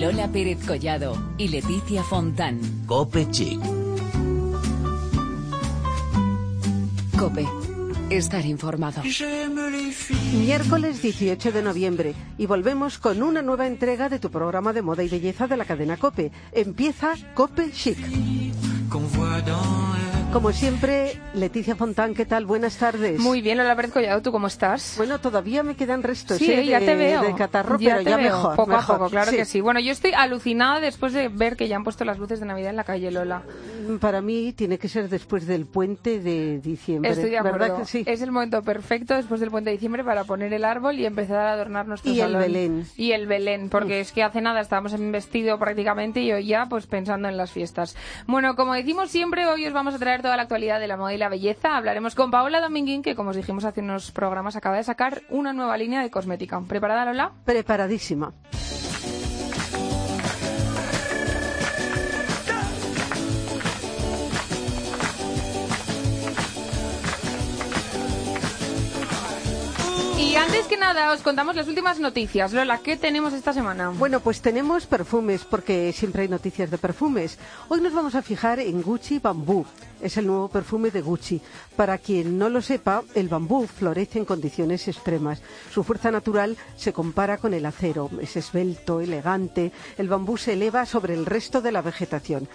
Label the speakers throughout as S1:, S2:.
S1: Lola Pérez Collado y Leticia Fontán.
S2: Cope Chic.
S1: Cope. Estar informado.
S3: Miércoles 18 de noviembre y volvemos con una nueva entrega de tu programa de moda y belleza de la cadena Cope. Empieza Cope Chic. Como siempre, Leticia Fontán, ¿qué tal? Buenas tardes.
S4: Muy bien, Lola Pérez Collado, ¿tú cómo estás?
S3: Bueno, todavía me quedan restos
S4: sí,
S3: ¿eh?
S4: ya
S3: de,
S4: te veo.
S3: de catarro,
S4: ya
S3: pero
S4: te
S3: ya
S4: veo.
S3: mejor.
S4: Poco
S3: mejor.
S4: a poco, claro
S3: Sí.
S4: que sí. Bueno, yo estoy alucinada después de ver que ya han puesto las luces de Navidad en la calle, Lola.
S3: Para mí tiene que ser después del puente de diciembre.
S4: Estoy de acuerdo.
S3: ¿Verdad que sí?
S4: Es el momento perfecto después del puente de diciembre para poner el árbol y empezar a adornar nuestro
S3: Y el
S4: salón.
S3: Belén.
S4: Y el Belén, porque es que hace nada estábamos en vestido prácticamente y hoy ya pues pensando en las fiestas. Bueno, como decimos siempre, hoy os vamos a traer toda la actualidad de la moda y la belleza. Hablaremos con Paola Dominguín, que como os dijimos hace unos programas, acaba de sacar una nueva línea de cosmética. ¿Preparada, Lola?
S3: Preparadísima.
S4: Antes que nada, os contamos las últimas noticias. Lola, ¿qué tenemos esta semana?
S3: Bueno, pues tenemos perfumes, porque siempre hay noticias de perfumes. Hoy nos vamos a fijar en Gucci Bambú. Es el nuevo perfume de Gucci. Para quien no lo sepa, el bambú florece en condiciones extremas. Su fuerza natural se compara con el acero. Es esbelto, elegante. El bambú se eleva sobre el resto de la vegetación.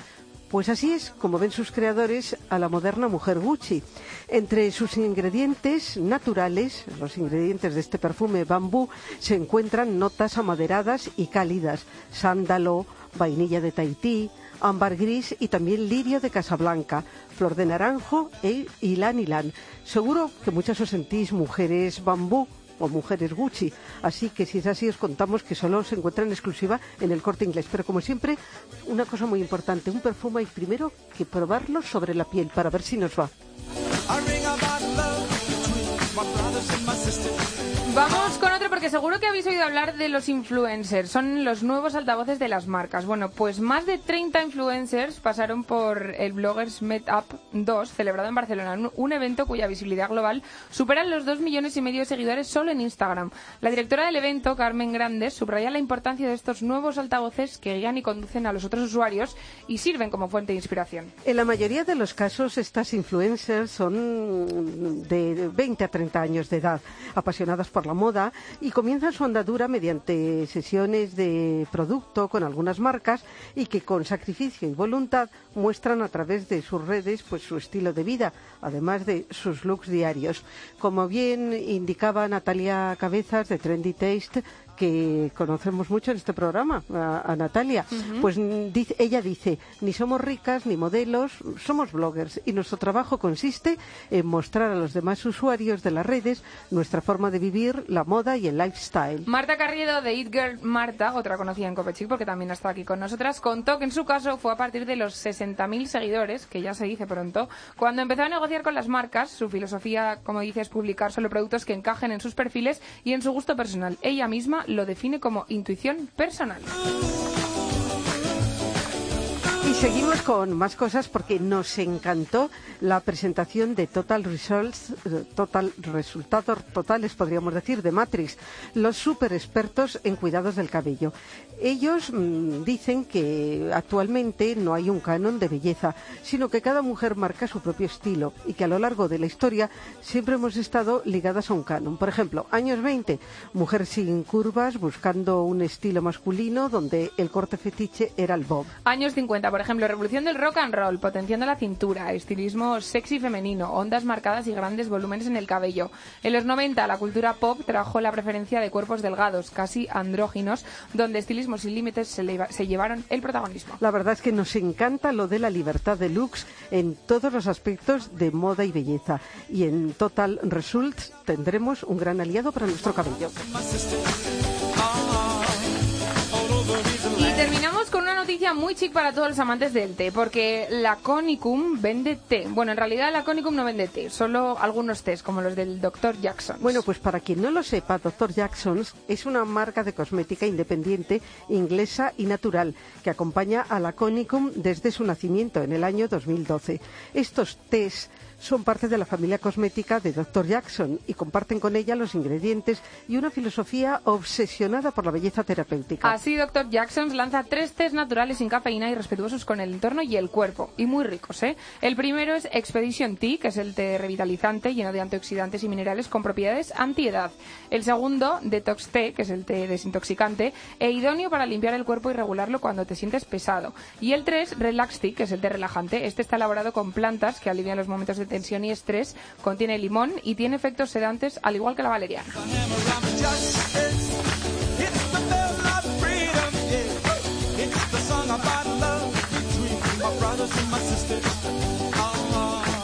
S3: Pues así es como ven sus creadores a la moderna mujer Gucci. Entre sus ingredientes naturales, los ingredientes de este perfume bambú, se encuentran notas amaderadas y cálidas, sándalo, vainilla de Tahití, ámbar gris y también lirio de Casablanca, flor de naranjo e ylan ylan. Seguro que muchas os sentís mujeres bambú o mujeres Gucci. Así que si es así, os contamos que solo se encuentra en exclusiva en el corte inglés. Pero como siempre, una cosa muy importante, un perfume hay primero que probarlo sobre la piel para ver si nos va.
S4: Vamos con otro porque seguro que habéis oído hablar de los influencers. Son los nuevos altavoces de las marcas. Bueno, pues más de 30 influencers pasaron por el Bloggers Meetup 2, celebrado en Barcelona, un- evento cuya visibilidad global supera los 2 millones y medio de seguidores solo en Instagram. La directora del evento, Carmen Grandes, subraya la importancia de estos nuevos altavoces que guían y conducen a los otros usuarios y sirven como fuente de inspiración.
S3: En la mayoría de los casos, estas influencers son de 20 a 30 años de edad, apasionadas por la moda y comienzan su andadura mediante sesiones de producto con algunas marcas y que con sacrificio y voluntad muestran a través de sus redes pues su estilo de vida, además de sus looks diarios. Como bien indicaba Natalia Cabezas de Trendy Taste, que conocemos mucho en este programa, a, a Natalia, pues mm, dice- ella dice, ni somos ricas ni modelos, somos bloggers y nuestro trabajo consiste en mostrar a los demás usuarios de las redes nuestra forma de vivir, la moda y el lifestyle.
S4: Marta Carriedo de It Girl Marta, otra conocida en Copechic porque también ha estado aquí con nosotras, contó que en su caso fue a partir de los 60.000 seguidores, que ya se dice pronto, cuando empezó a negociar con las marcas. Su filosofía, como dice, es publicar solo productos que encajen en sus perfiles y en su gusto personal. Ella misma lo define como intuición personal.
S3: Seguimos con más cosas porque nos encantó la presentación de Total Results, Total Resultados Totales, podríamos decir, de Matrix, los super expertos en cuidados del cabello. Ellos mm, dicen que actualmente no hay un canon de belleza, sino que cada mujer marca su propio estilo y que a lo largo de la historia siempre hemos estado ligadas a un canon. Por ejemplo, años 20, mujer sin curvas buscando un estilo masculino donde el corte fetiche era el bob.
S4: Años 50, por ejemplo, revolución del rock and roll, potenciando la cintura, estilismo sexy femenino, ondas marcadas y grandes volúmenes en el cabello. En los 90, la cultura pop trajo la preferencia de cuerpos delgados, casi andróginos, donde estilismos sin límites se, leva- se llevaron el protagonismo.
S3: La verdad es que nos encanta lo de la libertad de looks en todos los aspectos de moda y belleza. Y en Total Results tendremos un gran aliado para nuestro cabello.
S4: Noticia muy chic para todos los amantes del té, porque la Conicum vende té. Bueno, en realidad la Conicum no vende té, solo algunos tés, como los del Dr. Jackson.
S3: Bueno, pues para quien no lo sepa, Dr. Jackson's es una marca de cosmética independiente, inglesa y natural, que acompaña a la Conicum desde su nacimiento en el año 2012. Estos tés son parte de la familia cosmética de Dr. Jackson y comparten con ella los ingredientes y una filosofía obsesionada por la belleza terapéutica.
S4: Así, Dr. Jackson lanza tres tés naturales sin cafeína y respetuosos con el entorno y el cuerpo, y muy ricos, ¿eh? El primero es Expedition Tea, que es el té revitalizante lleno de antioxidantes y minerales con propiedades antiedad. El segundo, Detox Tea, que es el té desintoxicante e idóneo para limpiar el cuerpo y regularlo cuando te sientes pesado. Y el tres, Relax Tea, que es el té relajante. Este está elaborado con plantas que alivian los momentos de tensión y estrés, contiene limón y tiene efectos sedantes al igual que la valeriana.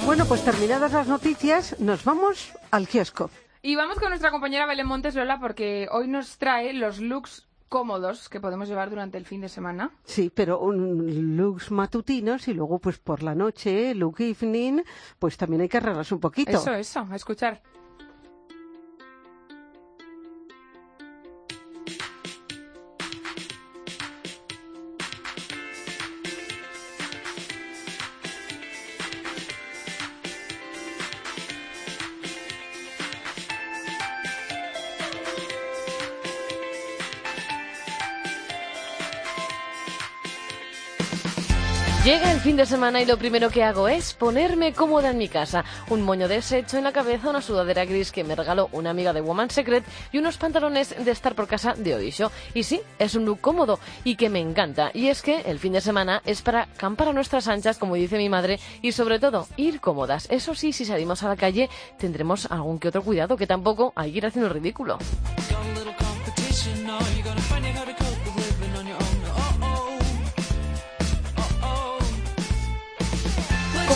S3: Bueno, pues terminadas las noticias, nos vamos al kiosco.
S4: Y vamos con nuestra compañera Belén Montes Lola porque hoy nos trae los looks cómodos que podemos llevar durante el fin de semana.
S3: Sí, pero un looks matutinos y luego pues por la noche, look evening, pues también hay que arreglarse un poquito.
S4: Eso, eso, a escuchar.
S2: Fin de semana y lo primero que hago es ponerme cómoda en mi casa. Un moño deshecho en la cabeza, una sudadera gris que me regaló una amiga de Woman Secret y unos pantalones de estar por casa de Oisho. Y sí, es un look cómodo y que me encanta. Y es que el fin de semana es para campar a nuestras anchas, como dice mi madre, y sobre todo ir cómodas. Eso sí, si salimos a la calle tendremos algún que otro cuidado, que tampoco hay que ir haciendo ridículo.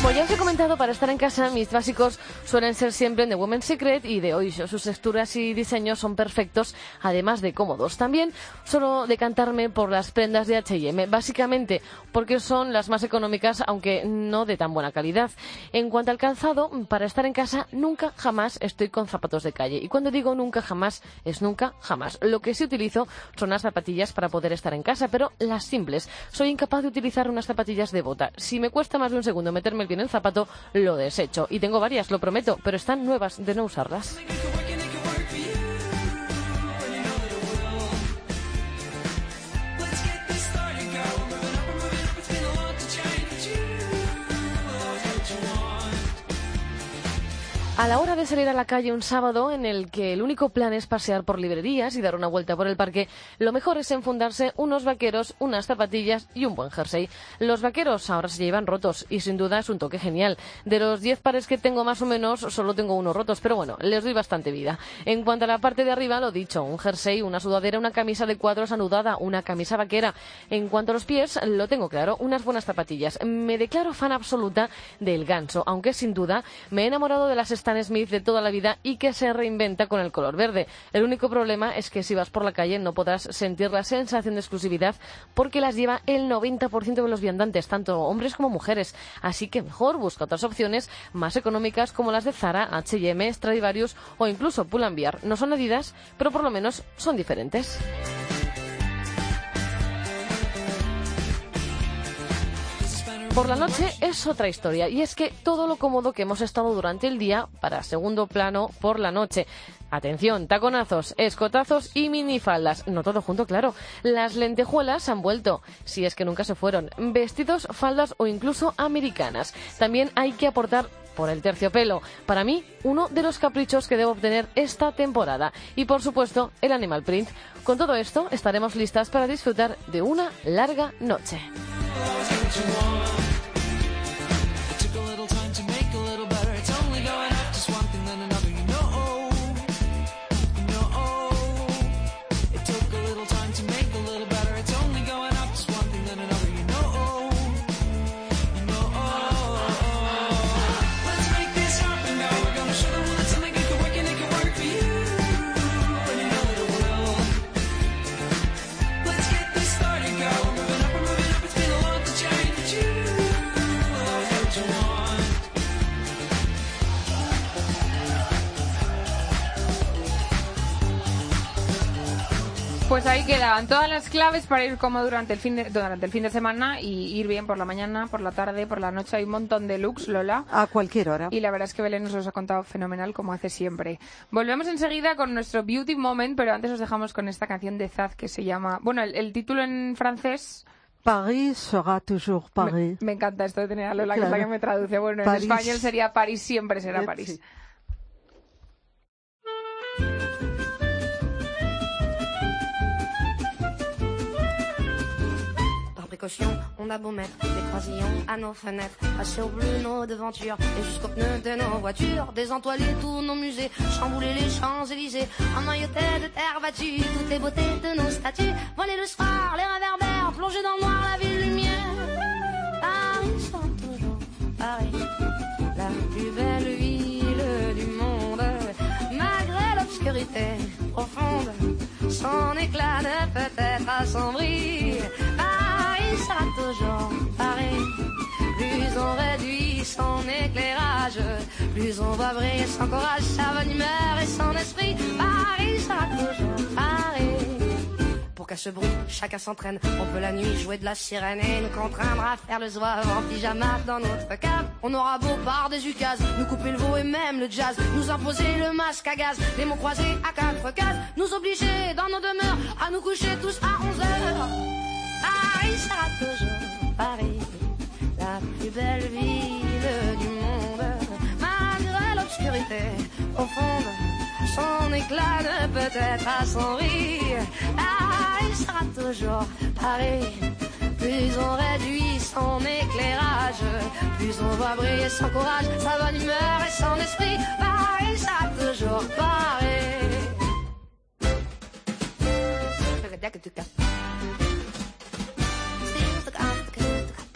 S2: Como ya os he comentado, para estar en casa, mis básicos suelen ser siempre de Women's Secret y de Oisho. Sus texturas y diseños son perfectos, además de cómodos. También solo decantarme por las prendas de H&M, básicamente porque son las más económicas, aunque no de tan buena calidad. En cuanto al calzado, para estar en casa, nunca jamás estoy con zapatos de calle. Y cuando digo nunca jamás, es nunca jamás. Lo que sí utilizo son las zapatillas para poder estar en casa, pero las simples. Soy incapaz de utilizar unas zapatillas de bota. Si me cuesta más de un segundo meterme el pie en el zapato, lo desecho. Y tengo varias, lo prometo, pero están nuevas de no usarlas. A la hora de salir a la calle un sábado en el que el único plan es pasear por librerías y dar una vuelta por el parque, lo mejor es enfundarse unos vaqueros, unas zapatillas y un buen jersey. Los vaqueros ahora se llevan rotos y sin duda es un toque genial. De los 10 pares que tengo más o menos, solo tengo unos rotos, pero bueno, les doy bastante vida. En cuanto a la parte de arriba, lo dicho, un jersey, una sudadera, una camisa de cuadros anudada, una camisa vaquera. En cuanto a los pies, lo tengo claro, unas buenas zapatillas. Me declaro fan absoluta del ganso, aunque sin duda me he enamorado de las Stan Smith de toda la vida y que se reinventa con el color verde. El único problema es que si vas por la calle no podrás sentir la sensación de exclusividad porque las lleva el 90% de los viandantes, tanto hombres como mujeres. Así que mejor busca otras opciones más económicas como las de Zara, H&M, Stradivarius o incluso Pull&Bear. No son Adidas, pero por lo menos son diferentes. Por la noche es otra historia y es que todo lo cómodo que hemos estado durante el día para segundo plano por la noche. Atención, taconazos, escotazos y minifaldas. No todo junto, claro. Las lentejuelas han vuelto, si es que nunca se fueron. Vestidos, faldas o incluso americanas. También hay que aportar por el terciopelo. Para mí, uno de los caprichos que debo obtener esta temporada. Y por supuesto, el animal print. Con todo esto, estaremos listas para disfrutar de una larga noche.
S4: Pues ahí quedan todas las claves para ir como durante el fin de, durante el fin de semana y ir bien por la mañana, por la tarde, por la noche. Hay un montón de looks, Lola.
S3: A cualquier hora.
S4: Y la verdad es que Belén nos los ha contado fenomenal como hace siempre. Volvemos enseguida con nuestro Beauty Moment, pero antes os dejamos con esta canción de Zaz que se llama... Bueno, el, el título en francés...
S3: Paris sera toujours Paris.
S4: Me, me encanta esto de tener a Lola, que es la que me traduce. Bueno,
S3: París.
S4: en español sería París siempre será París.
S3: sí.
S5: On a beau mettre des croisillons à nos fenêtres, à surbleu nos devantures et jusqu'aux pneus de nos voitures, désentoiler tous nos musées, chambouler les Champs-Élysées, emmailloter de terre battue toutes les beautés de nos statues, voler le soir, les réverbères, plonger dans le noir la ville lumière. Paris sera toujours Paris, la plus belle ville du monde, malgré l'obscurité profonde, son éclat ne peut être assombri. Paris sera toujours Paris. Plus on réduit son éclairage, plus on va briller son courage, sa bonne humeur et son esprit. Paris sera toujours Paris. Pour qu'à ce bruit, chacun s'entraîne. On peut la nuit jouer de la sirène et nous contraindre à faire le zouave en pyjama dans notre cave. On aura beau par des ukases, nous couper le veau et même le jazz, nous imposer le masque à gaz, les mots croisés à quatre cases, nous obliger dans nos demeures à nous coucher tous à 11 heures. Paris sera toujours Paris, la plus belle ville du monde, malgré l'obscurité profonde. Son éclat ne peut être assombri. Paris sera toujours Paris. Plus on réduit son éclairage, plus on voit briller son courage, sa bonne humeur et son esprit. Paris sera toujours Paris.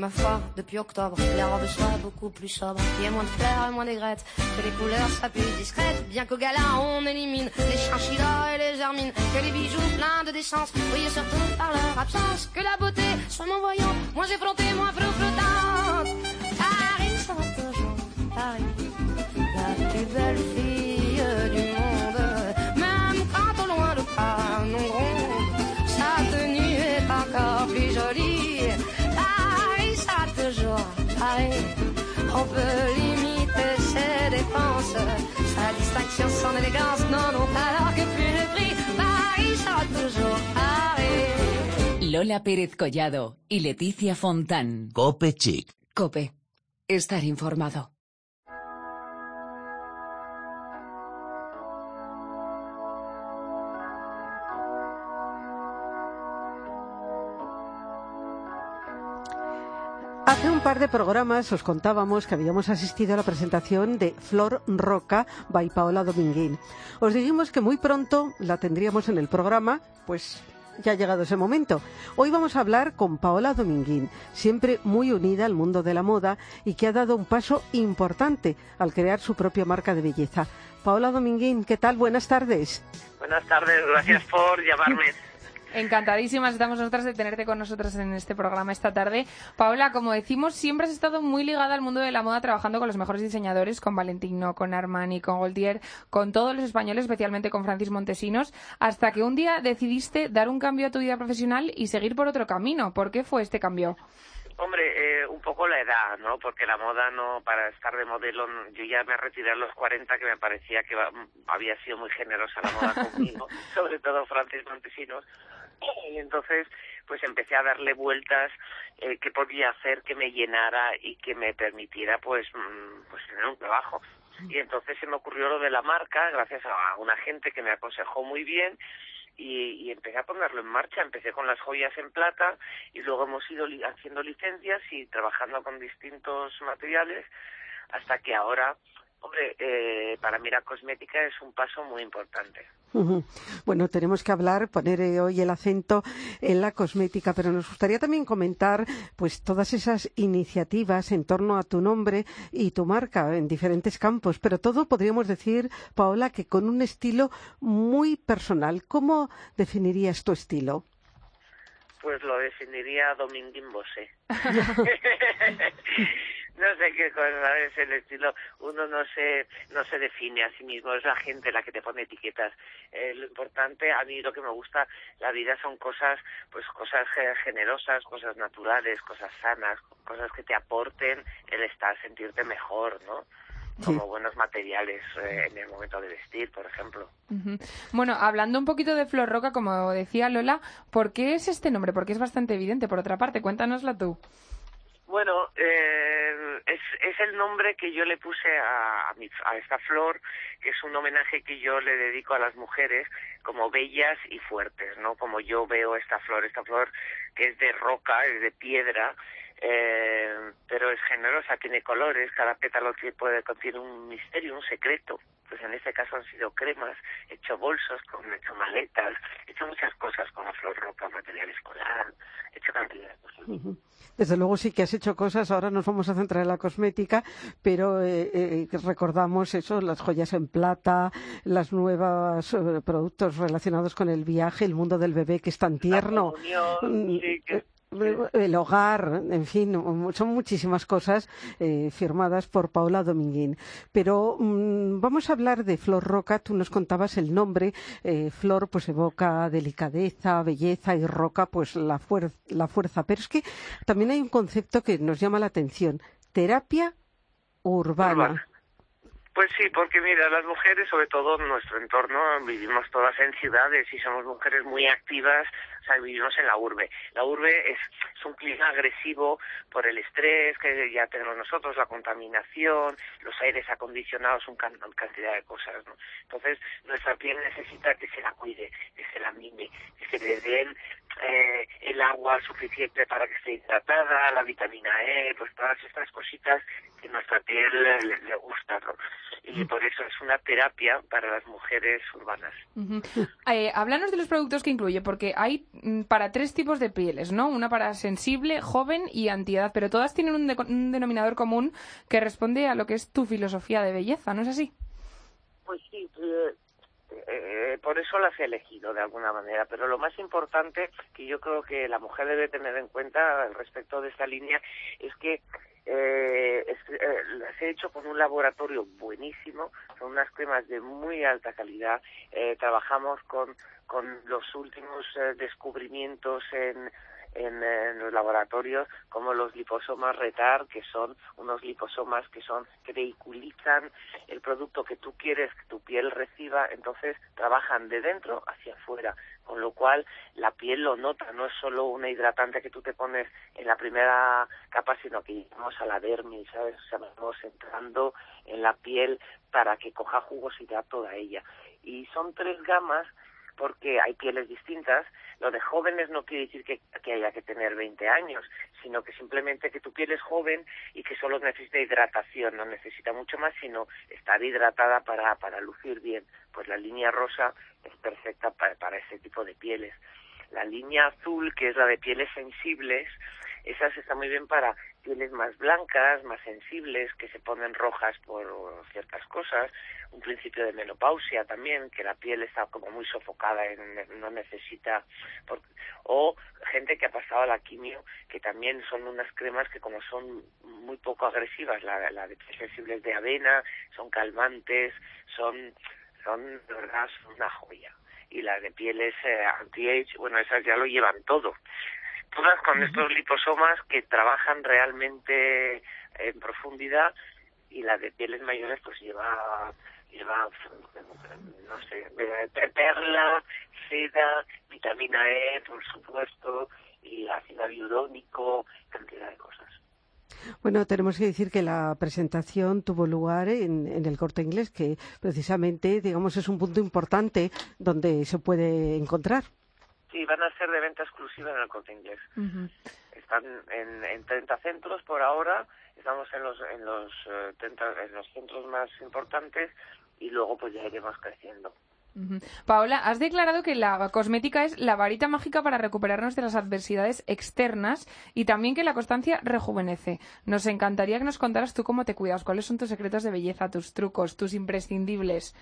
S5: ma foi, depuis octobre, les robes soient beaucoup plus sobres, qu'il y ait moins de fleurs et moins d'aigrettes, que les couleurs soient plus discrètes, bien qu'au gala on élimine les chinchillas et les hermines, que les bijoux pleins de décence brillent surtout par leur absence, que la beauté soit moins voyante, moins effrontée, moins flottante. Paris. On peut limiter ses dépenses, sa distinction, son élégance n'en ont alors que plus le prix. Paris sera toujours Paris.
S1: Lola Pérez Collado y Leticia Fontán.
S6: Cope Chic.
S1: Cope. Estar informado.
S3: Un par de programas os contábamos que habíamos asistido a la presentación de Flor Roca by Paola Dominguín. Os dijimos que muy pronto la tendríamos en el programa, pues ya ha llegado ese momento. Hoy vamos a hablar con Paola Dominguín, siempre muy unida al mundo de la moda y que ha dado un paso importante al crear su propia marca de belleza. Paola Dominguín, ¿qué tal? Buenas tardes.
S7: Buenas tardes, gracias por llamarme.
S4: Encantadísimas estamos nosotras de tenerte con nosotros en este programa esta tarde. Paola, como decimos, siempre has estado muy ligada al mundo de la moda trabajando con los mejores diseñadores, con Valentino, con Armani, con Goldier, con todos los españoles, especialmente con Francis Montesinos, hasta que un día decidiste dar un cambio a tu vida profesional y seguir por otro camino. ¿Por qué fue este cambio?
S7: Hombre, eh, un poco la edad, ¿no? Porque la moda no, para estar de modelo, yo ya me retiré a los 40, que me parecía que había sido muy generosa la moda conmigo, sobre todo Francis Montesinos. Y entonces, pues empecé a darle vueltas, eh, qué podía hacer que me llenara y que me permitiera, pues, mm, pues tener un trabajo. Y entonces se me ocurrió lo de la marca, gracias a una gente que me aconsejó muy bien, y, y empecé a ponerlo en marcha. Empecé con las joyas en plata y luego hemos ido li- haciendo licencias y trabajando con distintos materiales hasta que ahora Hombre, eh, para mí la cosmética es un paso muy importante.
S3: Bueno, tenemos que hablar, poner eh, hoy el acento en la cosmética, pero nos gustaría también comentar pues todas esas iniciativas en torno a tu nombre y tu marca en diferentes campos, pero todo podríamos decir, Paola, que con un estilo muy personal. ¿Cómo definirías tu estilo?
S7: Pues lo definiría Dominguín Bosé. no sé qué cosa es el estilo. Uno no se, no se define a sí mismo, es la gente la que te pone etiquetas. Eh, lo importante, a mí lo que me gusta, la vida son cosas, pues cosas ge- generosas, cosas naturales, cosas sanas, cosas que te aporten el estar, sentirte mejor, ¿no?
S3: Sí.
S7: Como buenos materiales eh, en el momento de vestir, por ejemplo.
S4: Bueno, hablando un poquito de Flor Roca, como decía Lola, ¿por qué es este nombre? Porque es bastante evidente, por otra parte. Cuéntanosla tú.
S7: Bueno, eh, es, es el nombre que yo le puse a, a, mi- a esta flor, que es un homenaje que yo le dedico a las mujeres como bellas y fuertes, ¿no? Como yo veo esta flor, esta flor que es de roca, es de piedra, eh, pero es generosa, tiene colores, cada pétalo puede, contiene un misterio, un secreto. Pues en este caso han sido cremas, he hecho bolsos, con, he hecho maletas, he hecho muchas cosas con la flor roca, material escolar, cantidad.
S3: Desde luego sí que has hecho cosas, ahora nos vamos a centrar en la cosmética, pero eh, eh, recordamos eso, las joyas en plata, los nuevos eh, productos relacionados con el viaje, el mundo del bebé que es tan tierno. Mm,
S7: sí, que-
S3: el hogar, en fin, son muchísimas cosas eh, firmadas por Paola Dominguín. Pero mm, vamos a hablar de Flor Roca. Tú nos contabas el nombre. eh, Flor pues evoca delicadeza, belleza y Roca pues la, fuer- la fuerza. Pero es que también hay un concepto que nos llama la atención. Terapia. Urbana.
S7: Pues sí, porque mira, las mujeres, sobre todo en nuestro entorno, vivimos todas en ciudades y somos mujeres muy activas, o sea, vivimos en la urbe. La urbe es, es un clima agresivo por el estrés que ya tenemos nosotros, la contaminación, los aires acondicionados, un can- cantidad de cosas, ¿no? Entonces, nuestra piel necesita que se la cuide, que se la mime, que se le den eh, el agua suficiente para que esté hidratada, la vitamina E, pues todas estas cositas que nuestra piel le, gusta, ¿no? Y por eso es una terapia para las mujeres urbanas.
S4: Eh, háblanos de los productos que incluye, porque hay mm, para tres tipos de pieles, ¿no? Una para sensible, joven y antiedad, pero todas tienen un, de- un denominador común que responde a lo que es tu filosofía de belleza, ¿no es así?
S7: Pues sí, eh, eh, por eso las he elegido de alguna manera, pero lo más importante que yo creo que la mujer debe tener en cuenta respecto de esta línea es que eh, es- eh, las he hecho con un laboratorio buenísimo, son unas cremas de muy alta calidad, eh, trabajamos con, con los últimos eh, descubrimientos en, en, los laboratorios como los liposomas retar, que son unos liposomas que son que vehiculizan el producto que tú quieres que tu piel reciba, entonces trabajan de dentro hacia afuera, con lo cual la piel lo nota, no es solo una hidratante que tú te pones en la primera capa, sino que llegamos a la dermis, ¿sabes? O sea, vamos entrando en la piel para que coja jugosidad toda ella. Y son tres gamas porque hay pieles distintas. Lo de jóvenes no quiere decir que, haya que tener 20 años, sino que simplemente que tu piel es joven y que solo necesita hidratación, no necesita mucho más, sino estar hidratada para, para lucir bien. Pues la línea rosa es perfecta para, para ese tipo de pieles. La línea azul, que es la de pieles sensibles, esas está muy bien para pieles más blancas, más sensibles, que se ponen rojas por ciertas cosas, un principio de menopausia también, que la piel está como muy sofocada, en- no necesita, por- o gente que ha pasado la quimio, que también son unas cremas que como son muy poco agresivas, la, la de pieles sensibles de avena, son calmantes, son, son de verdad, son una joya. Y las de pieles eh, anti-age, bueno, esas ya lo llevan todo todas con estos liposomas que trabajan realmente en profundidad y la de pieles mayores pues lleva lleva no sé eh, perla seda vitamina E por supuesto y ácido hialurónico cantidad de cosas
S3: Bueno, tenemos que decir que la presentación tuvo lugar en, en el corte inglés, que precisamente, digamos, es un punto importante donde se puede encontrar.
S7: Sí van a ser de venta exclusiva en el corte inglés. Están en, en 30 centros por ahora, estamos en los, en, los, eh, 30 en los centros más importantes y luego pues ya iremos creciendo.
S4: Paola, has declarado que la cosmética es la varita mágica para recuperarnos de las adversidades externas y también que la constancia rejuvenece. Nos encantaría que nos contaras tú cómo te cuidas, cuáles son tus secretos de belleza, tus trucos, tus imprescindibles.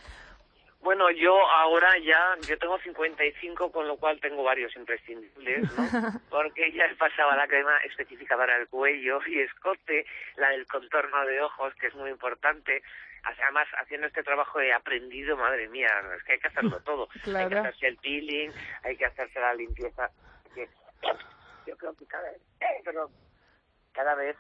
S7: Bueno, yo ahora ya, yo tengo 55, con lo cual tengo varios imprescindibles, ¿no? Porque ya he pasado a la crema específica para el cuello y escote, la del contorno de ojos, que es muy importante. Además, haciendo este trabajo he aprendido, madre mía, es que hay que hacerlo todo. Hay que
S4: Claro.
S7: hacerse el peeling, hay que hacerse la limpieza. Yo creo que cada vez, pero cada vez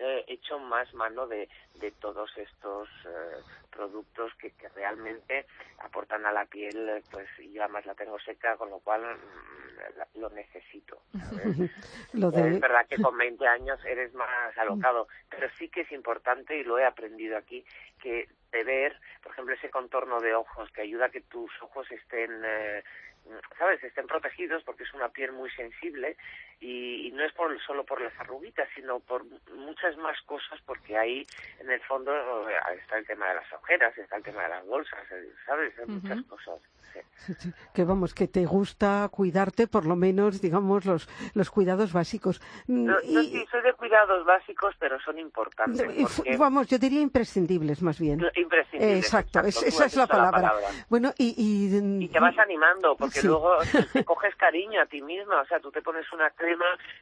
S7: eh, hecho más mano de, de todos estos eh, productos que, que realmente aportan a la piel, pues yo además la tengo seca, con lo cual mm, lo necesito. ¿sabes?
S3: Lo
S7: Es
S3: de...
S7: verdad que con 20 años eres más alocado, pero sí que es importante, y lo he aprendido aquí, que de ver, por ejemplo, ese contorno de ojos que ayuda a que tus ojos estén, eh, ¿sabes?, estén protegidos porque es una piel muy sensible y, y no es por, solo por las arruguitas, sino por muchas más cosas porque ahí, en el fondo, eh, está el tema de las ojeras, está el tema de las bolsas, eh, ¿sabes?, Hay muchas
S4: Ujú.
S7: cosas. sí.
S3: Sí, sí, Que vamos, que te gusta cuidarte, por lo menos, digamos, los, los cuidados básicos. Mm,
S7: No,
S3: y-
S7: sí soy de cuidados básicos, pero son importantes. porque-
S3: Vamos, yo diría imprescindibles, más bien.
S7: Imprescindibles.
S3: Exacto, es-
S7: tú
S3: esa es la
S7: dicho
S3: palabra. Bueno, y... Y,
S7: Y te vas animando, porque
S3: Sí.
S7: luego te coges cariño a ti misma, o sea, tú te pones una crema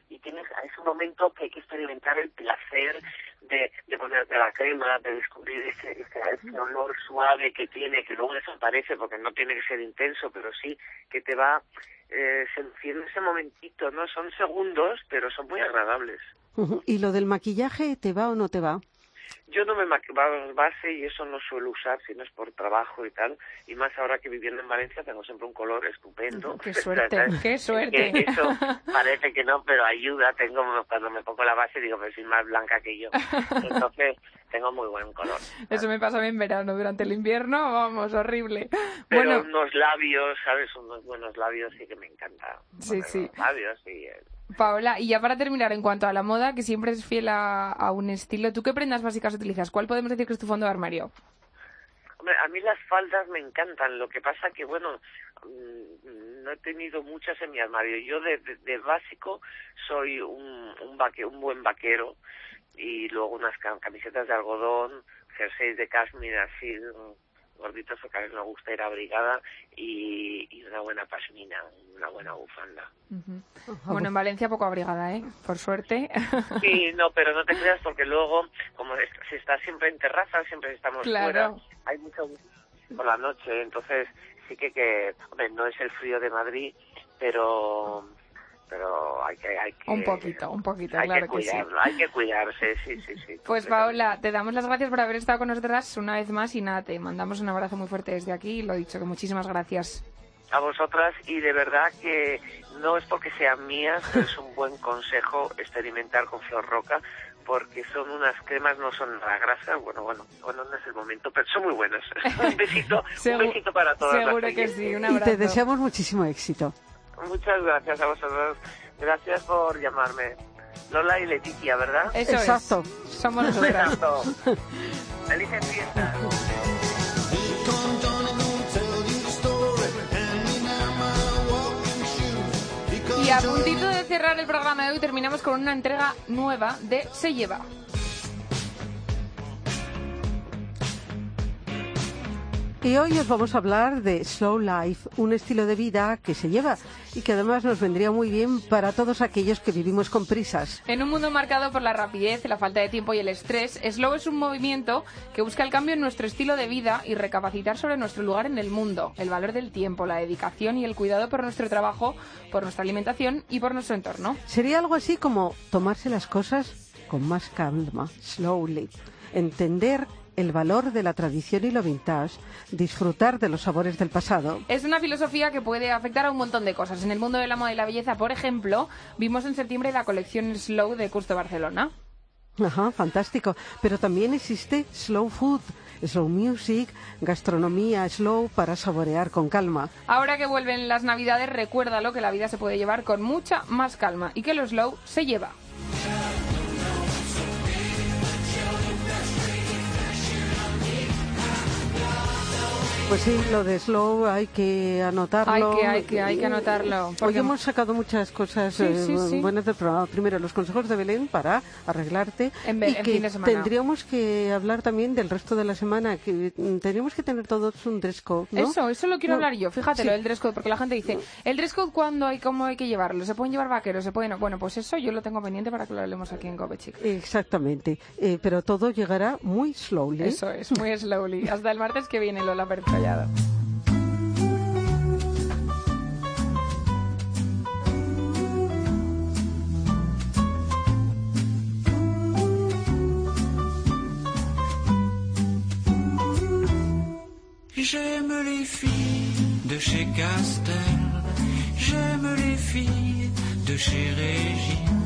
S7: y tienes a ese momento que hay que experimentar el placer de, de ponerte la crema, de descubrir ese, ese, ese olor suave que tiene, que luego desaparece porque no tiene que ser intenso, pero sí que te va eh, seduciendo ese momentito, ¿no? Son segundos, pero son muy agradables.
S3: ¿Y lo del maquillaje te va o no te va?
S7: Yo no me maquillo base y eso no suelo usar si no es por trabajo y tal. Y más ahora que viviendo en Valencia tengo siempre un color estupendo.
S4: Qué suerte, qué suerte.
S7: Que eso parece que no, pero ayuda. Tengo Cuando me pongo la base digo, pero soy más blanca que yo. Entonces tengo muy buen color.
S4: Eso me pasa a mí en verano, durante el invierno, vamos, horrible.
S7: Pero
S4: Bueno,
S7: unos labios, ¿sabes? Unos buenos labios sí que me encanta.
S4: Sí, sí.
S7: los Labios y...
S4: Paola, y ya para terminar, en cuanto a la moda, que siempre es fiel a, un estilo, ¿tú qué prendas básicas utilizas? ¿Cuál podemos decir que es tu fondo de armario?
S7: Hombre, a mí las faldas me encantan, lo que pasa que, bueno, mm, no he tenido muchas en mi armario. Yo de, básico soy un, un, un buen vaquero y luego unas cam- camisetas de algodón, jerseys de cashmere así, gorditos porque a mí me gusta ir abrigada y, y una buena pasmina, una buena bufanda.
S4: Bueno, en Valencia poco abrigada, ¿eh? Por suerte.
S7: Sí, no, pero no te creas porque luego, como es- se está siempre en terraza, siempre estamos
S4: Claro.
S7: fuera, hay mucho por la noche, entonces sí que, que hombre, no es el frío de Madrid, pero pero hay que hay que
S4: un poquito, un poquito,
S7: hay
S4: claro
S7: que
S4: que sí.
S7: cuidarlo, hay que cuidarse, sí, sí, sí.
S4: Pues. Paola, te damos las gracias por haber estado con nosotras una vez más y nada, te mandamos un abrazo muy fuerte desde aquí y lo dicho, que muchísimas gracias.
S7: a vosotras y de verdad que no es porque sean mías, pero es un buen consejo experimentar con Flor Roca porque son unas cremas, no son nada grasas, bueno, bueno, bueno, no es el momento, pero son muy buenas. un besito,
S4: Segu-
S7: un besito para todas las
S4: Seguro que
S7: oyentes.
S4: sí, un
S3: Y
S4: abrazo.
S3: te deseamos muchísimo éxito.
S7: Muchas gracias a vosotros. Gracias por llamarme. Lola y Leticia, ¿verdad?
S4: Eso
S3: Exacto.
S4: es. Somos nosotras.
S7: Exacto. Felices fiestas.
S4: Y a puntito de cerrar el programa de hoy terminamos con una entrega nueva de Se lleva.
S3: Y hoy os vamos a hablar de Slow Life, un estilo de vida que se lleva y que además nos vendría muy bien para todos aquellos que vivimos con prisas.
S4: En un mundo marcado por la rapidez, la falta de tiempo y el estrés, Slow es un movimiento que busca el cambio en nuestro estilo de vida y recapacitar sobre nuestro lugar en el mundo, el valor del tiempo, la dedicación y el cuidado por nuestro trabajo, por nuestra alimentación y por nuestro entorno.
S3: Sería algo así como tomarse las cosas con más calma, slowly, entender el valor de la tradición y lo vintage, disfrutar de los sabores del pasado.
S4: Es una filosofía que puede afectar a un montón de cosas. En el mundo de la moda y la belleza, por ejemplo, vimos en septiembre la colección Slow de Curso Barcelona.
S3: Ajá, fantástico. Pero también existe slow food, slow music, gastronomía slow para saborear con calma.
S4: Ahora que vuelven las navidades, recuérdalo que la vida se puede llevar con mucha más calma y que lo slow se lleva.
S3: Pues sí, lo de slow hay que anotarlo.
S4: Hay que, hay que, hay que anotarlo.
S3: Hoy hemos sacado muchas cosas
S4: Sí,
S3: eh,
S4: sí, sí.
S3: buenas del programa. Primero, los consejos de Belén para arreglarte.
S4: En Be-
S3: y
S4: en
S3: que
S4: fin de semana.
S3: tendríamos que hablar también del resto de la semana, que tendríamos que tener todos un dress code, ¿no?
S4: Eso, eso lo quiero
S3: No,
S4: hablar yo. Fíjate, lo del dress code, porque la gente dice, ¿el dress code cuándo hay, cómo hay que llevarlo? ¿Se pueden llevar vaqueros? ¿Se pueden...? Bueno, pues eso yo lo tengo pendiente para que lo hablemos aquí en Gobechic.
S3: Exactamente. Eh, pero todo llegará muy slowly.
S4: Eso es, muy slowly. Hasta el martes que viene, Lola Pérez
S6: J'aime les filles de chez Castel, j'aime les filles de chez Régine,